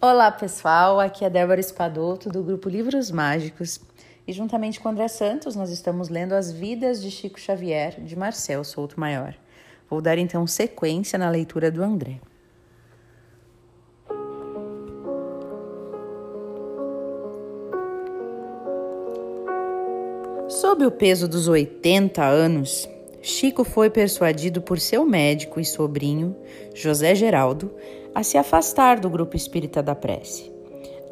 Olá pessoal, aqui é Débora Espadoto do grupo Livros Mágicos e juntamente com André Santos nós estamos lendo As Vidas de Chico Xavier de Marcel Souto Maior. Vou dar então sequência na leitura do André. Sob o peso dos 80 anos, Chico foi persuadido por seu médico e sobrinho, José Geraldo, a se afastar do grupo espírita da prece.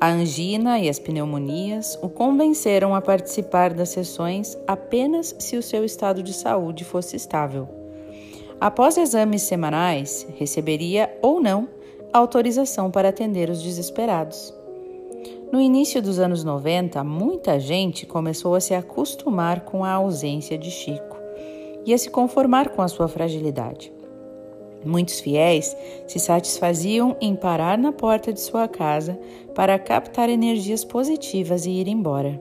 A angina e as pneumonias o convenceram a participar das sessões apenas se o seu estado de saúde fosse estável. Após exames semanais, receberia ou não autorização para atender os desesperados. No início dos anos 90, muita gente começou a se acostumar com a ausência de Chico e a se conformar com a sua fragilidade. Muitos fiéis se satisfaziam em parar na porta de sua casa para captar energias positivas e ir embora.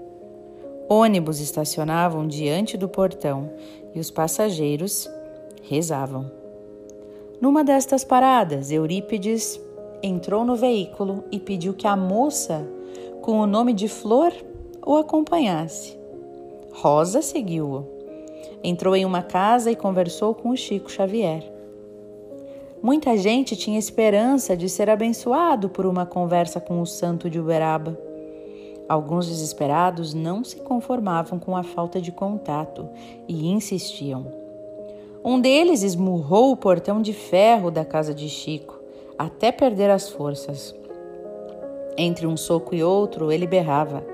Ônibus estacionavam diante do portão e os passageiros rezavam. Numa destas paradas, Eurípides entrou no veículo e pediu que a moça, com o nome de Flor, o acompanhasse. Rosa seguiu-o. Entrou em uma casa e conversou com o Chico Xavier. Muita gente tinha esperança de ser abençoado por uma conversa com o santo de Uberaba. Alguns desesperados não se conformavam com a falta de contato e insistiam. Um deles esmurrou o portão de ferro da casa de Chico, até perder as forças. Entre um soco e outro, ele berrava: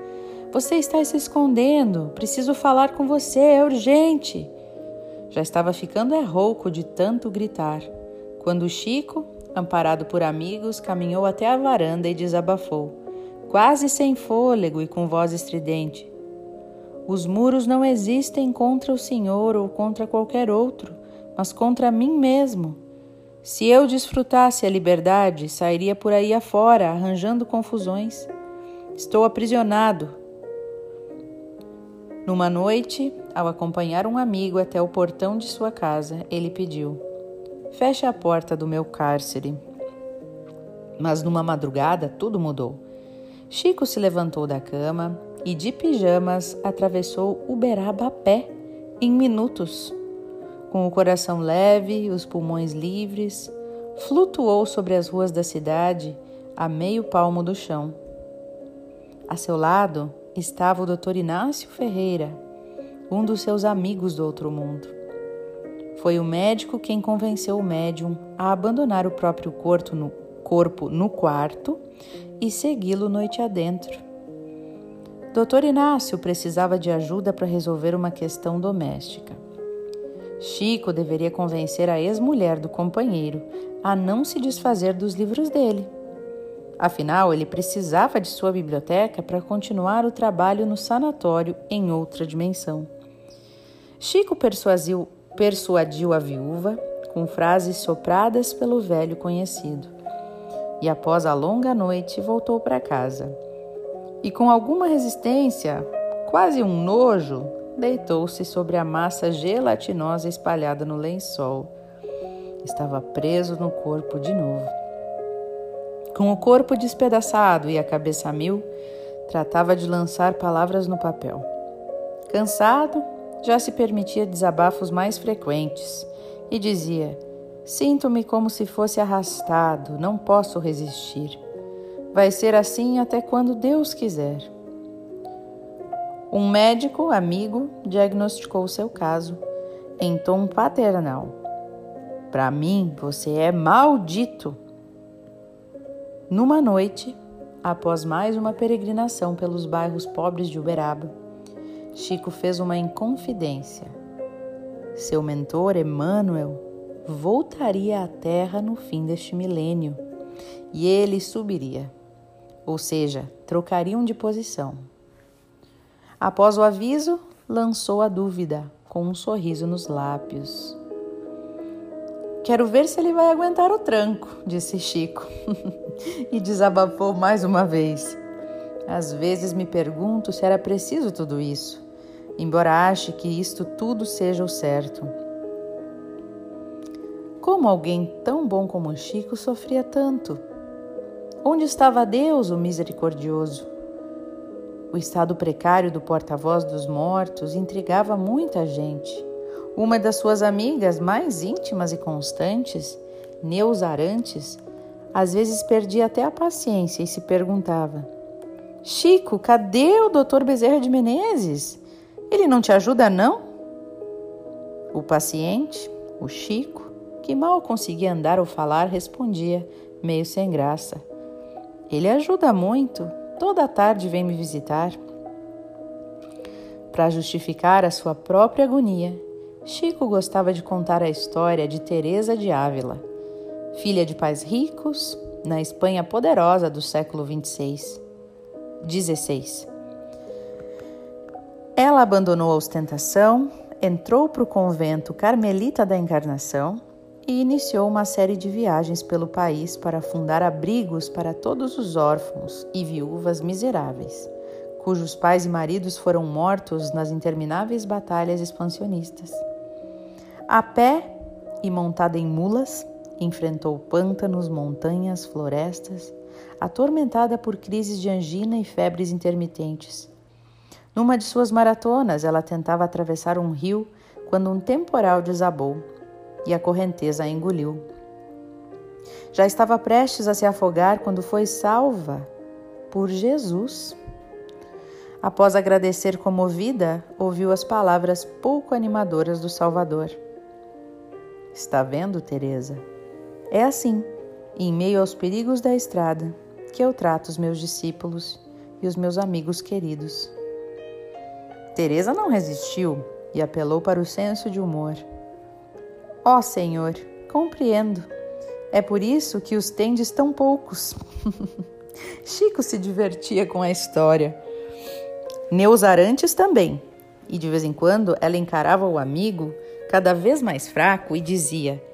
você está se escondendo. Preciso falar com você, é urgente. Já estava ficando é rouco de tanto gritar, quando Chico, amparado por amigos, caminhou até a varanda e desabafou, quase sem fôlego e com voz estridente. Os muros não existem contra o Senhor ou contra qualquer outro, mas contra mim mesmo. Se eu desfrutasse a liberdade, sairia por aí afora, arranjando confusões. Estou aprisionado, numa noite, ao acompanhar um amigo até o portão de sua casa, ele pediu: Feche a porta do meu cárcere. Mas numa madrugada tudo mudou. Chico se levantou da cama e, de pijamas, atravessou Uberaba a pé, em minutos. Com o coração leve os pulmões livres, flutuou sobre as ruas da cidade a meio palmo do chão. A seu lado, estava o Dr. Inácio Ferreira, um dos seus amigos do outro mundo. Foi o médico quem convenceu o médium a abandonar o próprio corpo no, corpo no quarto e segui-lo noite adentro. Dr. Inácio precisava de ajuda para resolver uma questão doméstica. Chico deveria convencer a ex-mulher do companheiro a não se desfazer dos livros dele Afinal, ele precisava de sua biblioteca para continuar o trabalho no sanatório em outra dimensão. Chico persuadiu, persuadiu a viúva com frases sopradas pelo velho conhecido. E após a longa noite, voltou para casa. E com alguma resistência, quase um nojo, deitou-se sobre a massa gelatinosa espalhada no lençol. Estava preso no corpo de novo. Com o corpo despedaçado e a cabeça a mil, tratava de lançar palavras no papel. Cansado, já se permitia desabafos mais frequentes e dizia: Sinto-me como se fosse arrastado, não posso resistir. Vai ser assim até quando Deus quiser. Um médico amigo diagnosticou seu caso em tom paternal. Para mim, você é maldito. Numa noite, após mais uma peregrinação pelos bairros pobres de Uberaba, Chico fez uma inconfidência. Seu mentor, Emmanuel, voltaria à Terra no fim deste milênio e ele subiria, ou seja, trocariam de posição. Após o aviso, lançou a dúvida, com um sorriso nos lábios. Quero ver se ele vai aguentar o tranco, disse Chico. e desabafou mais uma vez. Às vezes me pergunto se era preciso tudo isso, embora ache que isto tudo seja o certo. Como alguém tão bom como Chico sofria tanto? Onde estava Deus, o misericordioso? O estado precário do porta-voz dos mortos intrigava muita gente. Uma das suas amigas mais íntimas e constantes, Neus Arantes, às vezes perdia até a paciência e se perguntava: Chico, cadê o doutor Bezerra de Menezes? Ele não te ajuda, não? O paciente, o Chico, que mal conseguia andar ou falar, respondia, meio sem graça: Ele ajuda muito, toda tarde vem me visitar. Para justificar a sua própria agonia, Chico gostava de contar a história de Teresa de Ávila, filha de pais ricos na Espanha poderosa do século 26. 16. Ela abandonou a ostentação, entrou para o convento Carmelita da Encarnação e iniciou uma série de viagens pelo país para fundar abrigos para todos os órfãos e viúvas miseráveis, cujos pais e maridos foram mortos nas intermináveis batalhas expansionistas. A pé e montada em mulas, enfrentou pântanos, montanhas, florestas, atormentada por crises de angina e febres intermitentes. Numa de suas maratonas, ela tentava atravessar um rio quando um temporal desabou e a correnteza a engoliu. Já estava prestes a se afogar quando foi salva por Jesus. Após agradecer comovida, ouviu as palavras pouco animadoras do Salvador. Está vendo, Teresa? É assim, em meio aos perigos da estrada, que eu trato os meus discípulos e os meus amigos queridos. Teresa não resistiu e apelou para o senso de humor. Ó oh, Senhor, compreendo. É por isso que os tendes tão poucos. Chico se divertia com a história. Neus Arantes também. E de vez em quando ela encarava o amigo, cada vez mais fraco, e dizia: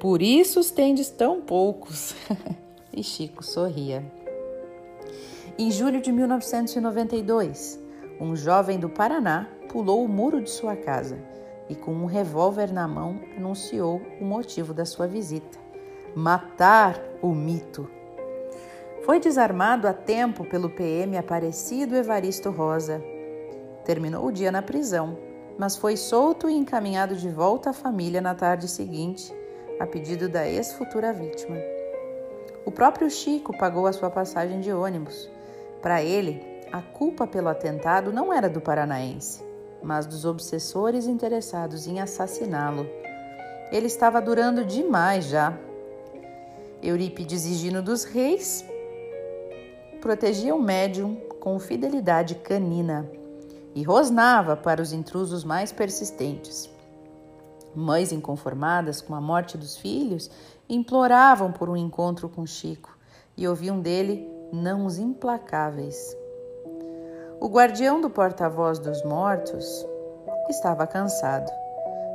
Por isso os tendes tão poucos. e Chico sorria. Em julho de 1992, um jovem do Paraná pulou o muro de sua casa e, com um revólver na mão, anunciou o motivo da sua visita: matar o mito. Foi desarmado a tempo pelo PM Aparecido Evaristo Rosa. Terminou o dia na prisão, mas foi solto e encaminhado de volta à família na tarde seguinte, a pedido da ex-futura vítima. O próprio Chico pagou a sua passagem de ônibus. Para ele, a culpa pelo atentado não era do paranaense, mas dos obsessores interessados em assassiná-lo. Ele estava durando demais já. Eurípides Higino dos Reis protegia o médium com fidelidade canina e rosnava para os intrusos mais persistentes. Mães inconformadas com a morte dos filhos imploravam por um encontro com Chico e ouviam dele nãos implacáveis. O guardião do porta-voz dos mortos estava cansado.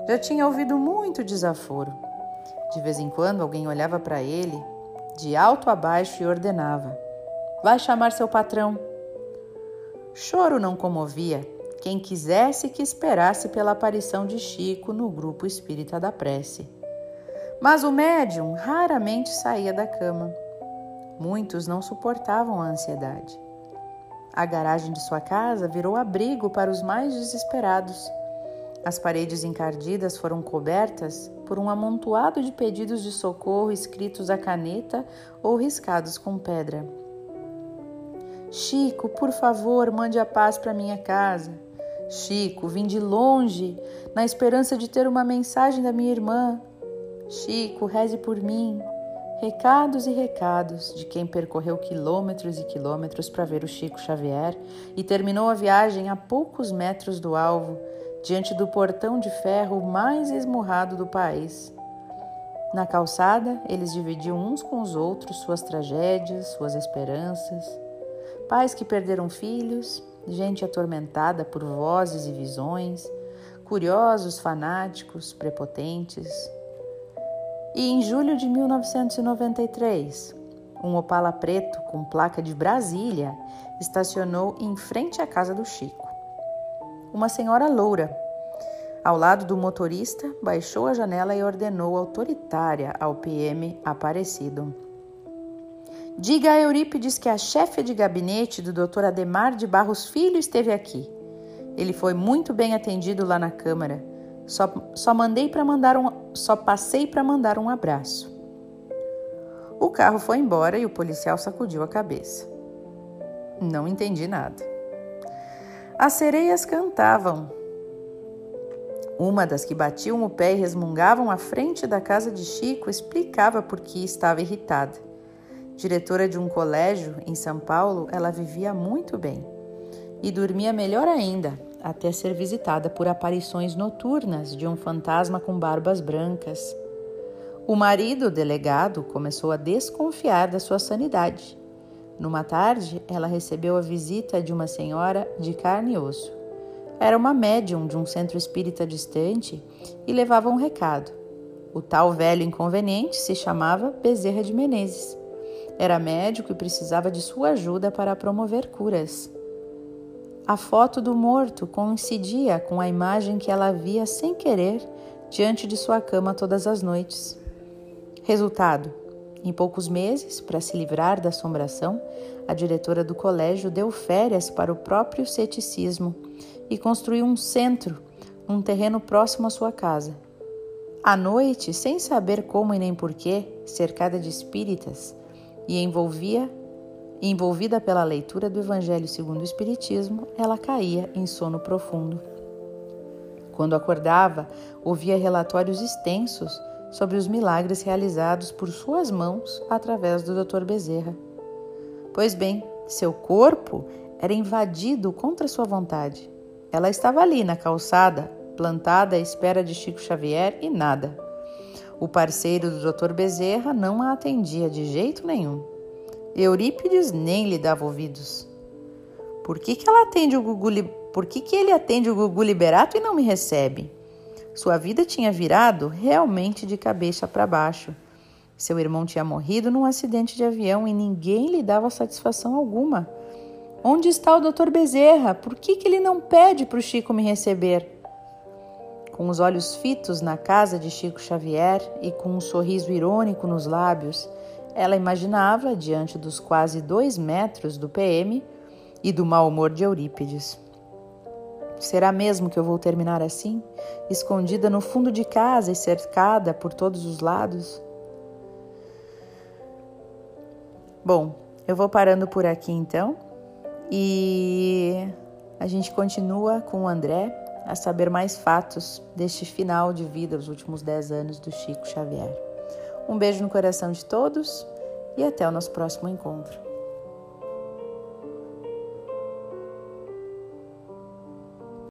Já tinha ouvido muito desaforo. De vez em quando alguém olhava para ele, de alto a baixo, e ordenava: Vai chamar seu patrão. Choro não comovia quem quisesse que esperasse pela aparição de Chico no grupo espírita da prece. Mas o médium raramente saía da cama. Muitos não suportavam a ansiedade. A garagem de sua casa virou abrigo para os mais desesperados. As paredes encardidas foram cobertas por um amontoado de pedidos de socorro escritos a caneta ou riscados com pedra. Chico, por favor, mande a paz para minha casa. Chico, vim de longe, na esperança de ter uma mensagem da minha irmã. Chico, reze por mim. Recados e recados de quem percorreu quilômetros e quilômetros para ver o Chico Xavier e terminou a viagem a poucos metros do alvo, diante do portão de ferro mais esmurrado do país. Na calçada, eles dividiam uns com os outros suas tragédias, suas esperanças. Pais que perderam filhos, gente atormentada por vozes e visões, curiosos, fanáticos, prepotentes, e em julho de 1993, um Opala preto com placa de Brasília estacionou em frente à casa do Chico. Uma senhora loura, ao lado do motorista, baixou a janela e ordenou autoritária ao PM Aparecido: Diga a Eurípides que a chefe de gabinete do Dr. Ademar de Barros Filho esteve aqui. Ele foi muito bem atendido lá na Câmara. Só, só mandei para mandar um, só passei para mandar um abraço. O carro foi embora e o policial sacudiu a cabeça. Não entendi nada. As sereias cantavam. Uma das que batiam o pé e resmungavam à frente da casa de Chico explicava por que estava irritada. Diretora de um colégio em São Paulo, ela vivia muito bem e dormia melhor ainda, até ser visitada por aparições noturnas de um fantasma com barbas brancas. O marido, delegado, começou a desconfiar da sua sanidade. Numa tarde, ela recebeu a visita de uma senhora de carne e osso. Era uma médium de um centro espírita distante e levava um recado. O tal velho inconveniente se chamava Bezerra de Menezes. Era médico e precisava de sua ajuda para promover curas. A foto do morto coincidia com a imagem que ela via sem querer diante de sua cama todas as noites. Resultado: em poucos meses, para se livrar da assombração, a diretora do colégio deu férias para o próprio ceticismo e construiu um centro num terreno próximo à sua casa. À noite, sem saber como e nem porquê, cercada de espíritas, e envolvia envolvida pela leitura do Evangelho segundo o Espiritismo, ela caía em sono profundo. Quando acordava, ouvia relatórios extensos sobre os milagres realizados por suas mãos através do Dr. Bezerra. Pois bem, seu corpo era invadido contra sua vontade. Ela estava ali na calçada, plantada à espera de Chico Xavier e nada. O parceiro do Dr. Bezerra não a atendia de jeito nenhum. Eurípides nem lhe dava ouvidos. Por que, que ela atende o Gugu, por que, que ele atende o Gugu Liberato e não me recebe? Sua vida tinha virado realmente de cabeça para baixo. Seu irmão tinha morrido num acidente de avião e ninguém lhe dava satisfação alguma. Onde está o doutor Bezerra? Por que, que ele não pede para o Chico me receber? Com os olhos fitos na casa de Chico Xavier e com um sorriso irônico nos lábios, ela imaginava, diante dos quase dois metros do PM e do mau humor de Eurípides. Será mesmo que eu vou terminar assim, escondida no fundo de casa e cercada por todos os lados? Bom, eu vou parando por aqui então e a gente continua com o André a saber mais fatos deste final de vida, os últimos dez anos do Chico Xavier. Um beijo no coração de todos e até o nosso próximo encontro.